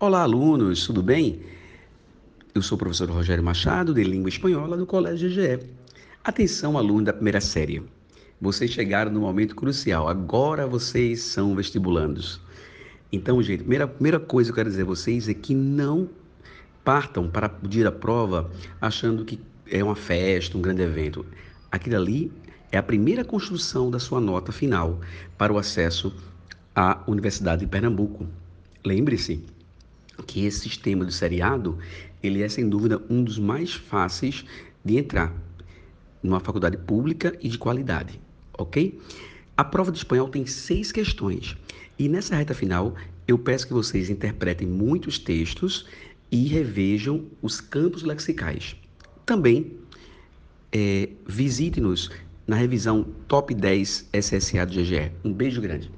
Olá, alunos, tudo bem? Eu sou o professor Rogério Machado, de Língua Espanhola, do Colégio GE. Atenção, aluno da primeira série. Vocês chegaram no momento crucial. Agora vocês são vestibulandos. Então, gente, primeira, primeira coisa que eu quero dizer a vocês é que não partam para pedir a prova achando que é uma festa, um grande evento. Aquilo ali é a primeira construção da sua nota final para o acesso à Universidade de Pernambuco. Lembre-se, que esse sistema de seriado, ele é sem dúvida um dos mais fáceis de entrar numa faculdade pública e de qualidade, ok? A prova de espanhol tem seis questões e nessa reta final eu peço que vocês interpretem muitos textos e revejam os campos lexicais. Também é, visite-nos na revisão Top 10 SSA do GGE. Um beijo grande.